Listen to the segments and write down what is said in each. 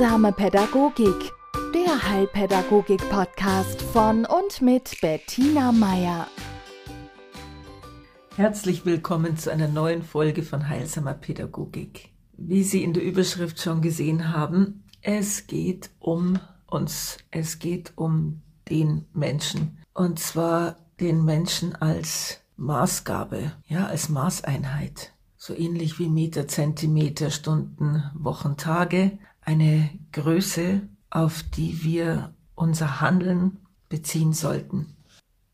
Heilsame Pädagogik, der Heilpädagogik-Podcast von und mit Bettina Meier. Herzlich willkommen zu einer neuen Folge von Heilsamer Pädagogik. Wie Sie in der Überschrift schon gesehen haben, es geht um uns, es geht um den Menschen. Und zwar den Menschen als Maßgabe, ja, als Maßeinheit. So ähnlich wie Meter, Zentimeter, Stunden, Wochen, Tage. Eine Größe, auf die wir unser Handeln beziehen sollten.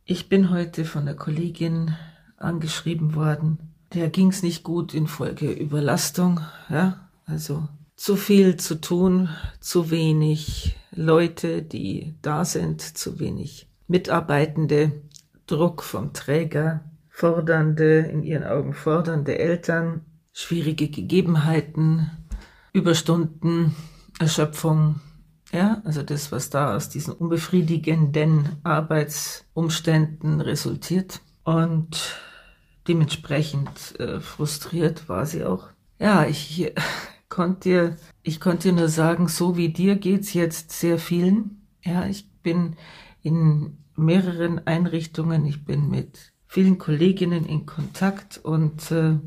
Ich bin heute von der Kollegin angeschrieben worden. Der ging's nicht gut infolge Überlastung, ja, also zu viel zu tun, zu wenig Leute, die da sind, zu wenig Mitarbeitende, Druck vom Träger, fordernde, in ihren Augen fordernde Eltern, schwierige Gegebenheiten, Überstunden, Erschöpfung, ja, also das, was da aus diesen unbefriedigenden Arbeitsumständen resultiert. Und dementsprechend äh, frustriert war sie auch. Ja, ich konnte dir, ich konnte dir nur sagen, so wie dir geht's jetzt sehr vielen. Ja, ich bin in mehreren Einrichtungen, ich bin mit vielen Kolleginnen in Kontakt und äh,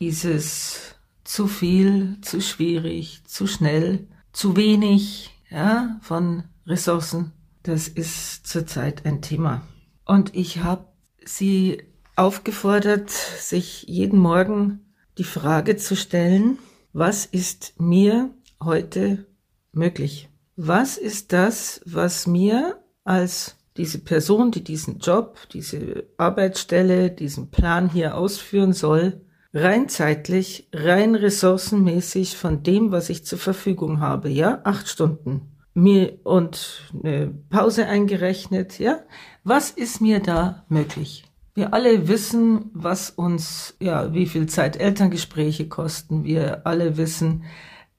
dieses zu viel, zu schwierig, zu schnell, zu wenig, ja, von Ressourcen, das ist zurzeit ein Thema. Und ich habe sie aufgefordert, sich jeden Morgen die Frage zu stellen, was ist mir heute möglich? Was ist das, was mir als diese Person, die diesen Job, diese Arbeitsstelle, diesen Plan hier ausführen soll, rein zeitlich, rein ressourcenmäßig von dem, was ich zur Verfügung habe, ja, acht Stunden mir und eine Pause eingerechnet, ja, was ist mir da möglich? Wir alle wissen, was uns, ja, wie viel Zeit Elterngespräche kosten. Wir alle wissen,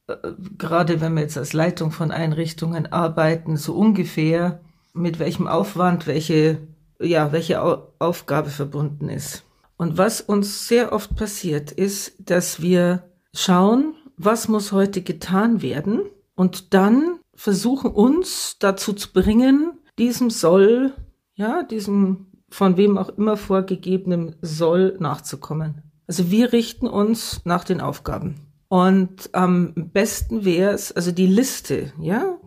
äh, gerade wenn wir jetzt als Leitung von Einrichtungen arbeiten, so ungefähr, mit welchem Aufwand welche, ja, welche Aufgabe verbunden ist. Und was uns sehr oft passiert, ist, dass wir schauen, was muss heute getan werden und dann versuchen uns dazu zu bringen, diesem Soll, ja, diesem von wem auch immer vorgegebenem soll nachzukommen. Also wir richten uns nach den Aufgaben. Und am besten wäre es, also die Liste, ja,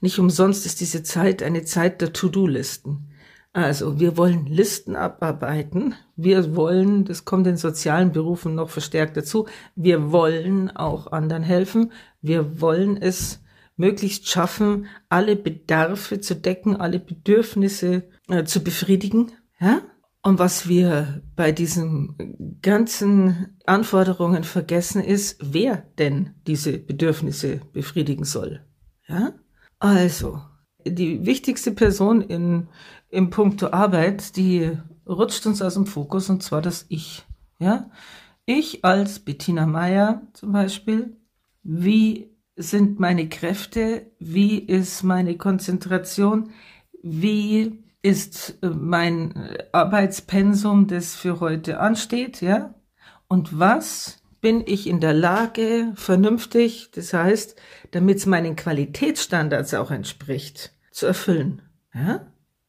nicht umsonst ist diese Zeit eine Zeit der To-Do-Listen. Also wir wollen Listen abarbeiten. Wir wollen, das kommt in sozialen Berufen noch verstärkt dazu, wir wollen auch anderen helfen. Wir wollen es möglichst schaffen, alle Bedarfe zu decken, alle Bedürfnisse äh, zu befriedigen. Ja? Und was wir bei diesen ganzen Anforderungen vergessen ist, wer denn diese Bedürfnisse befriedigen soll. Ja? Also, die wichtigste Person in, im Punkto Arbeit, die rutscht uns aus dem Fokus, und zwar das Ich. Ja? Ich als Bettina Meyer zum Beispiel, wie sind meine Kräfte? Wie ist meine Konzentration? Wie ist äh, mein Arbeitspensum, das für heute ansteht, ja? Und was bin ich in der Lage, vernünftig, das heißt, damit es meinen Qualitätsstandards auch entspricht, zu erfüllen, ja?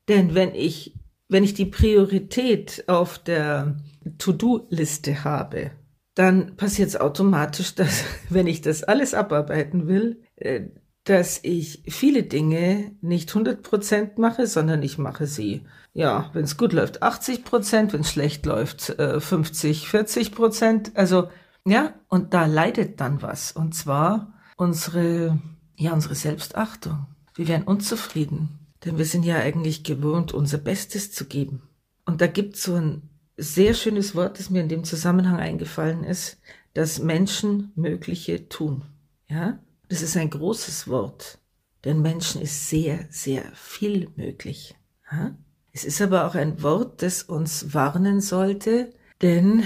Denn wenn ich, wenn ich die Priorität auf der To-Do-Liste habe, dann passiert es automatisch, dass, wenn ich das alles abarbeiten will, äh, dass ich viele Dinge nicht 100 Prozent mache, sondern ich mache sie, ja, wenn es gut läuft, 80 Prozent, wenn es schlecht läuft, 50, äh, 40 Prozent. Also, ja, und da leidet dann was. Und zwar unsere, ja, unsere Selbstachtung. Wir werden unzufrieden, denn wir sind ja eigentlich gewohnt, unser Bestes zu geben. Und da gibt so ein sehr schönes Wort, das mir in dem Zusammenhang eingefallen ist, das Menschen Mögliche tun. Ja, das ist ein großes Wort, denn Menschen ist sehr, sehr viel möglich. Ja? Es ist aber auch ein Wort, das uns warnen sollte, denn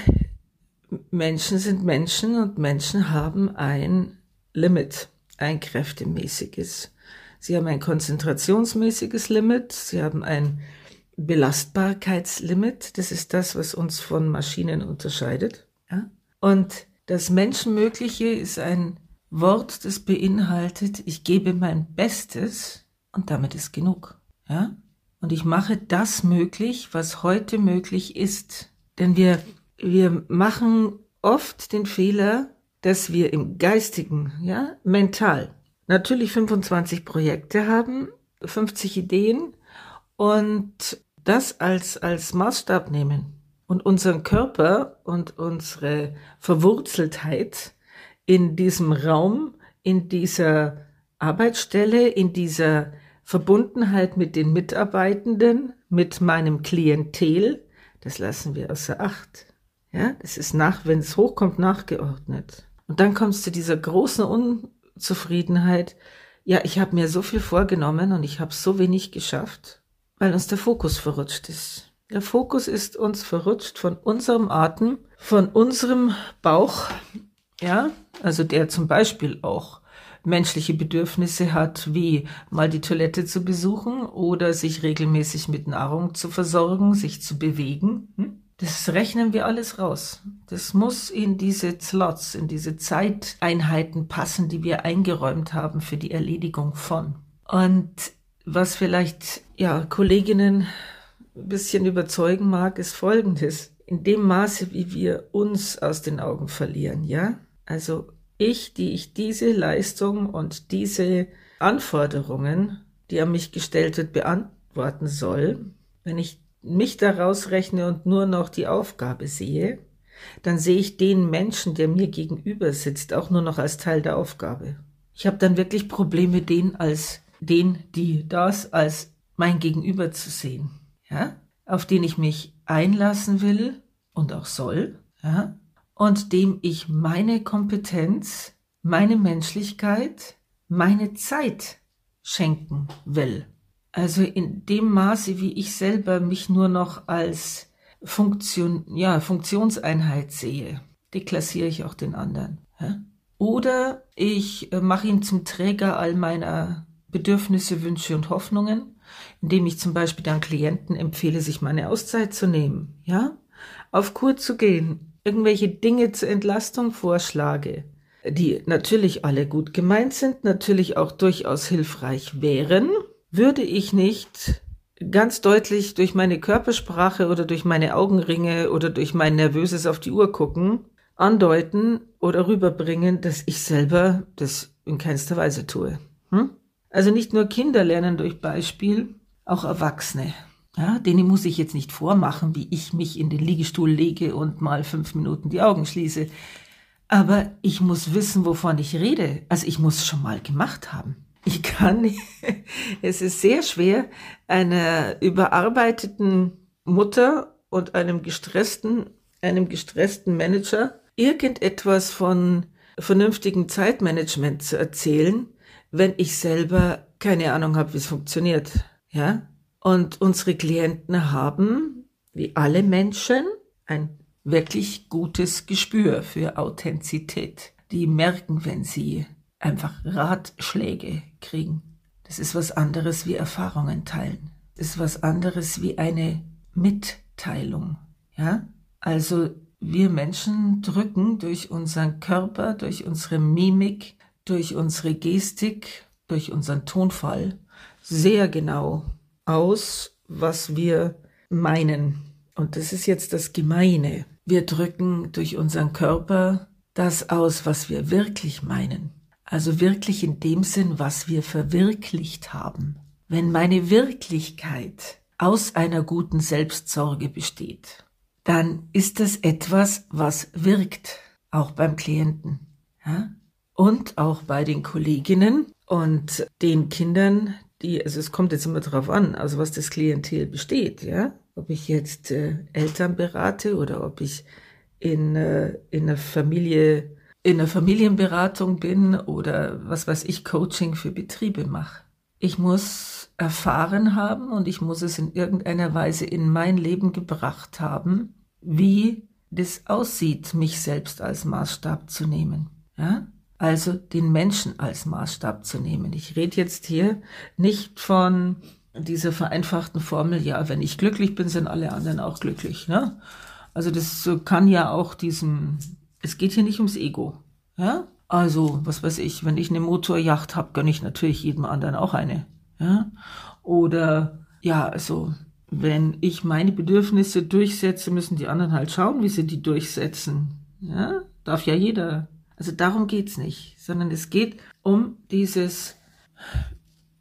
Menschen sind Menschen und Menschen haben ein Limit, ein kräftemäßiges. Sie haben ein konzentrationsmäßiges Limit, sie haben ein Belastbarkeitslimit. Das ist das, was uns von Maschinen unterscheidet. Ja? Und das Menschenmögliche ist ein Wort, das beinhaltet, ich gebe mein Bestes und damit ist genug. Ja? Und ich mache das möglich, was heute möglich ist. Denn wir, wir machen oft den Fehler, dass wir im Geistigen, ja, mental, natürlich 25 Projekte haben, 50 Ideen und das als, als Maßstab nehmen und unseren Körper und unsere Verwurzeltheit in diesem Raum, in dieser Arbeitsstelle, in dieser Verbundenheit mit den Mitarbeitenden, mit meinem Klientel, das lassen wir außer Acht. Ja, das ist nach, wenn es hochkommt, nachgeordnet. Und dann kommst du dieser großen Unzufriedenheit. Ja, ich habe mir so viel vorgenommen und ich habe so wenig geschafft, weil uns der Fokus verrutscht ist. Der Fokus ist uns verrutscht von unserem Atem, von unserem Bauch, ja, also der zum Beispiel auch menschliche Bedürfnisse hat, wie mal die Toilette zu besuchen oder sich regelmäßig mit Nahrung zu versorgen, sich zu bewegen. Hm? Das rechnen wir alles raus. Das muss in diese Slots, in diese Zeiteinheiten passen, die wir eingeräumt haben für die Erledigung von. Und was vielleicht, ja, Kolleginnen ein bisschen überzeugen mag, ist Folgendes. In dem Maße, wie wir uns aus den Augen verlieren, ja? Also ich, die ich diese Leistung und diese Anforderungen, die an mich gestellt wird, beantworten soll, wenn ich mich daraus rechne und nur noch die Aufgabe sehe, dann sehe ich den Menschen, der mir gegenüber sitzt, auch nur noch als Teil der Aufgabe. Ich habe dann wirklich Probleme, den als den, die das als mein Gegenüber zu sehen, ja, auf den ich mich einlassen will und auch soll, ja, und dem ich meine Kompetenz, meine Menschlichkeit, meine Zeit schenken will. Also in dem Maße, wie ich selber mich nur noch als Funktion, ja, Funktionseinheit sehe, deklassiere ich auch den anderen. Oder ich äh, mache ihn zum Träger all meiner Bedürfnisse, Wünsche und Hoffnungen, indem ich zum Beispiel dann Klienten empfehle, sich meine Auszeit zu nehmen, ja, auf Kur zu gehen, irgendwelche Dinge zur Entlastung vorschlage, die natürlich alle gut gemeint sind, natürlich auch durchaus hilfreich wären, würde ich nicht ganz deutlich durch meine Körpersprache oder durch meine Augenringe oder durch mein nervöses auf die Uhr gucken, andeuten oder rüberbringen, dass ich selber das in keinster Weise tue. Hm? Also nicht nur Kinder lernen durch Beispiel, auch Erwachsene. Ja, denen muss ich jetzt nicht vormachen, wie ich mich in den Liegestuhl lege und mal fünf Minuten die Augen schließe. Aber ich muss wissen, wovon ich rede. Also ich muss schon mal gemacht haben. Ich kann, es ist sehr schwer, einer überarbeiteten Mutter und einem gestressten, einem gestressten Manager irgendetwas von vernünftigem Zeitmanagement zu erzählen, wenn ich selber keine Ahnung habe, wie es funktioniert. Ja? Und unsere Klienten haben, wie alle Menschen, ein wirklich gutes Gespür für Authentizität. Die merken, wenn sie einfach Ratschläge kriegen. Das ist was anderes wie Erfahrungen teilen. Das ist was anderes wie eine Mitteilung. Ja? Also wir Menschen drücken durch unseren Körper, durch unsere Mimik, durch unsere Gestik, durch unseren Tonfall sehr genau aus, was wir meinen. Und das ist jetzt das Gemeine. Wir drücken durch unseren Körper das aus, was wir wirklich meinen. Also wirklich in dem Sinn, was wir verwirklicht haben. Wenn meine Wirklichkeit aus einer guten Selbstsorge besteht, dann ist das etwas, was wirkt, auch beim Klienten. Ja? Und auch bei den Kolleginnen und den Kindern, die, also es kommt jetzt immer darauf an, also was das Klientel besteht, ja. Ob ich jetzt äh, Eltern berate oder ob ich in, äh, in einer Familie in der Familienberatung bin oder was weiß ich, Coaching für Betriebe mache. Ich muss erfahren haben und ich muss es in irgendeiner Weise in mein Leben gebracht haben, wie das aussieht, mich selbst als Maßstab zu nehmen. Ja? Also den Menschen als Maßstab zu nehmen. Ich rede jetzt hier nicht von dieser vereinfachten Formel, ja, wenn ich glücklich bin, sind alle anderen auch glücklich. Ne? Also das kann ja auch diesem es geht hier nicht ums Ego. Ja? Also, was weiß ich, wenn ich eine Motorjacht habe, gönne ich natürlich jedem anderen auch eine. Ja? Oder ja, also wenn ich meine Bedürfnisse durchsetze, müssen die anderen halt schauen, wie sie die durchsetzen. Ja, darf ja jeder. Also darum geht's nicht, sondern es geht um dieses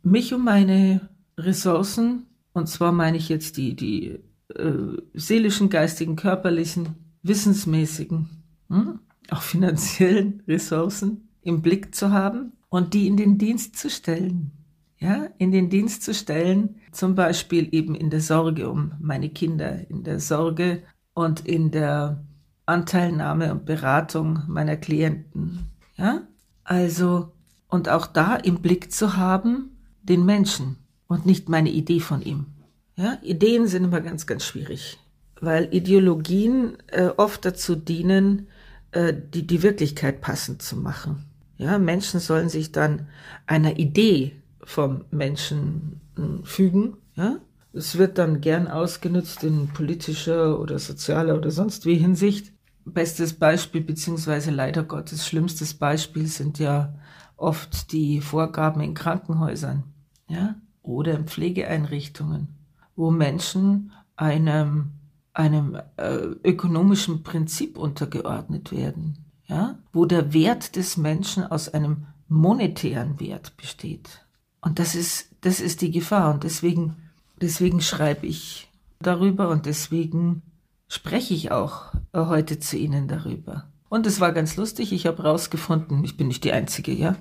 mich um meine Ressourcen und zwar meine ich jetzt die die äh, seelischen, geistigen, körperlichen, wissensmäßigen, hm, auch finanziellen Ressourcen im Blick zu haben und die in den Dienst zu stellen ja, in den Dienst zu stellen, zum Beispiel eben in der Sorge um meine Kinder, in der Sorge und in der Anteilnahme und Beratung meiner Klienten. Ja, also, und auch da im Blick zu haben, den Menschen und nicht meine Idee von ihm. Ja, Ideen sind immer ganz, ganz schwierig, weil Ideologien äh, oft dazu dienen, äh, die, die Wirklichkeit passend zu machen. Ja, Menschen sollen sich dann einer Idee vom Menschen hm, fügen. Ja? Es wird dann gern ausgenutzt in politischer oder sozialer oder sonst wie Hinsicht. Bestes Beispiel, beziehungsweise leider Gottes schlimmstes Beispiel sind ja oft die Vorgaben in Krankenhäusern ja? oder in Pflegeeinrichtungen, wo Menschen einem, einem äh, ökonomischen Prinzip untergeordnet werden, ja? wo der Wert des Menschen aus einem monetären Wert besteht. Und das ist, das ist die Gefahr. Und deswegen, deswegen schreibe ich darüber und deswegen spreche ich auch heute zu Ihnen darüber. Und es war ganz lustig. Ich habe rausgefunden, ich bin nicht die Einzige, ja.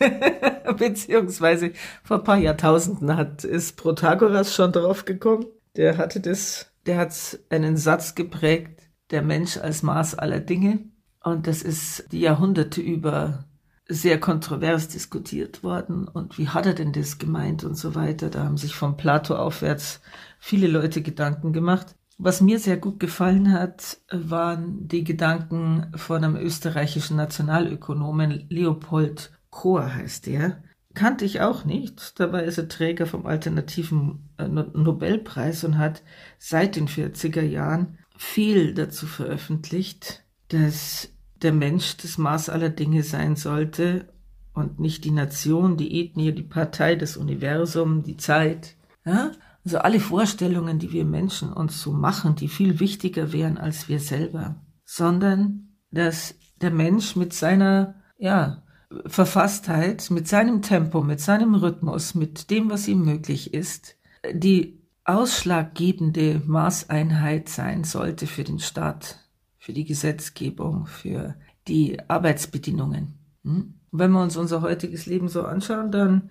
Beziehungsweise vor ein paar Jahrtausenden hat, ist Protagoras schon drauf gekommen. Der hatte das, der hat einen Satz geprägt, der Mensch als Maß aller Dinge. Und das ist die Jahrhunderte über sehr kontrovers diskutiert worden und wie hat er denn das gemeint und so weiter. Da haben sich von Plato aufwärts viele Leute Gedanken gemacht. Was mir sehr gut gefallen hat, waren die Gedanken von einem österreichischen Nationalökonomen, Leopold Kohr heißt er. Kannte ich auch nicht. Dabei ist er Träger vom alternativen äh, Nobelpreis und hat seit den 40er Jahren viel dazu veröffentlicht, dass der Mensch das Maß aller Dinge sein sollte und nicht die Nation, die Ethnie, die Partei, das Universum, die Zeit. Ja? Also alle Vorstellungen, die wir Menschen uns so machen, die viel wichtiger wären als wir selber, sondern dass der Mensch mit seiner, ja, Verfasstheit, mit seinem Tempo, mit seinem Rhythmus, mit dem, was ihm möglich ist, die ausschlaggebende Maßeinheit sein sollte für den Staat für die Gesetzgebung, für die Arbeitsbedingungen. Hm? Wenn wir uns unser heutiges Leben so anschauen, dann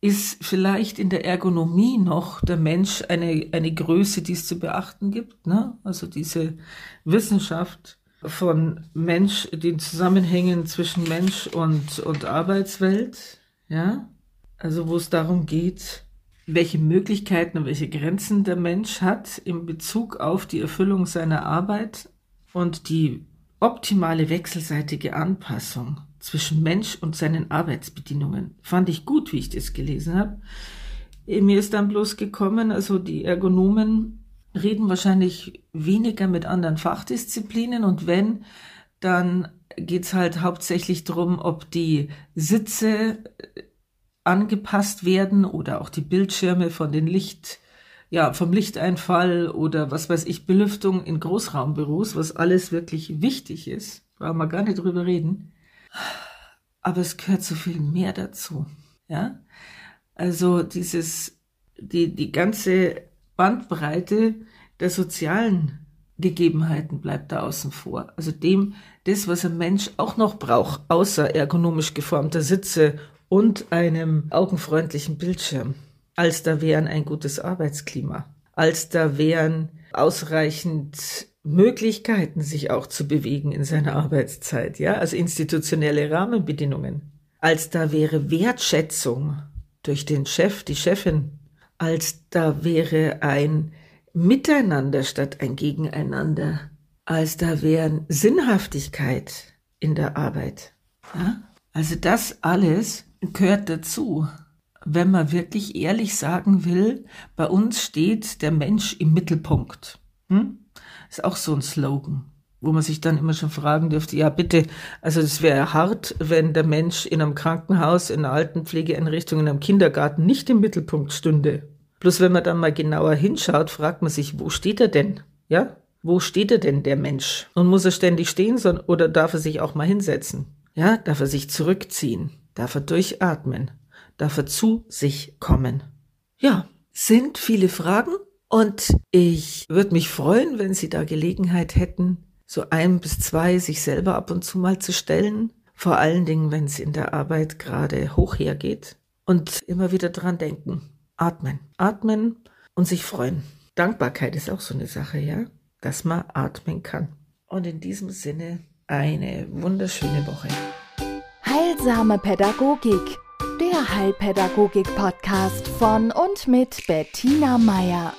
ist vielleicht in der Ergonomie noch der Mensch eine, eine Größe, die es zu beachten gibt. Ne? Also diese Wissenschaft von Mensch, den Zusammenhängen zwischen Mensch und, und Arbeitswelt. Ja? Also wo es darum geht, welche Möglichkeiten und welche Grenzen der Mensch hat in Bezug auf die Erfüllung seiner Arbeit und die optimale wechselseitige Anpassung zwischen Mensch und seinen Arbeitsbedingungen fand ich gut, wie ich das gelesen habe. Mir ist dann bloß gekommen, also die Ergonomen reden wahrscheinlich weniger mit anderen Fachdisziplinen und wenn, dann geht's halt hauptsächlich drum, ob die Sitze angepasst werden oder auch die Bildschirme von den Licht ja, vom Lichteinfall oder was weiß ich, Belüftung in Großraumbüros, was alles wirklich wichtig ist. Brauchen wir gar nicht drüber reden. Aber es gehört so viel mehr dazu. Ja? Also dieses, die, die ganze Bandbreite der sozialen Gegebenheiten bleibt da außen vor. Also dem, das, was ein Mensch auch noch braucht, außer ergonomisch geformter Sitze und einem augenfreundlichen Bildschirm. Als da wären ein gutes Arbeitsklima, als da wären ausreichend Möglichkeiten, sich auch zu bewegen in seiner Arbeitszeit, ja, also institutionelle Rahmenbedingungen, als da wäre Wertschätzung durch den Chef, die Chefin, als da wäre ein Miteinander statt ein Gegeneinander, als da wären Sinnhaftigkeit in der Arbeit. Ja? Also das alles gehört dazu wenn man wirklich ehrlich sagen will, bei uns steht der Mensch im Mittelpunkt. Hm? Ist auch so ein Slogan. wo man sich dann immer schon fragen dürfte, ja bitte, also es wäre hart, wenn der Mensch in einem Krankenhaus, in einer Altenpflegeeinrichtung, in einem Kindergarten nicht im Mittelpunkt stünde. Bloß wenn man dann mal genauer hinschaut, fragt man sich, wo steht er denn? Ja? Wo steht er denn, der Mensch? Und muss er ständig stehen oder darf er sich auch mal hinsetzen? Ja, darf er sich zurückziehen? Darf er durchatmen? Darf er zu sich kommen? Ja, sind viele Fragen und ich würde mich freuen, wenn Sie da Gelegenheit hätten, so ein bis zwei sich selber ab und zu mal zu stellen. Vor allen Dingen, wenn es in der Arbeit gerade hoch hergeht. Und immer wieder dran denken. Atmen. Atmen und sich freuen. Dankbarkeit ist auch so eine Sache, ja? Dass man atmen kann. Und in diesem Sinne eine wunderschöne Woche. Heilsame Pädagogik. Der Heilpädagogik-Podcast von und mit Bettina Meier.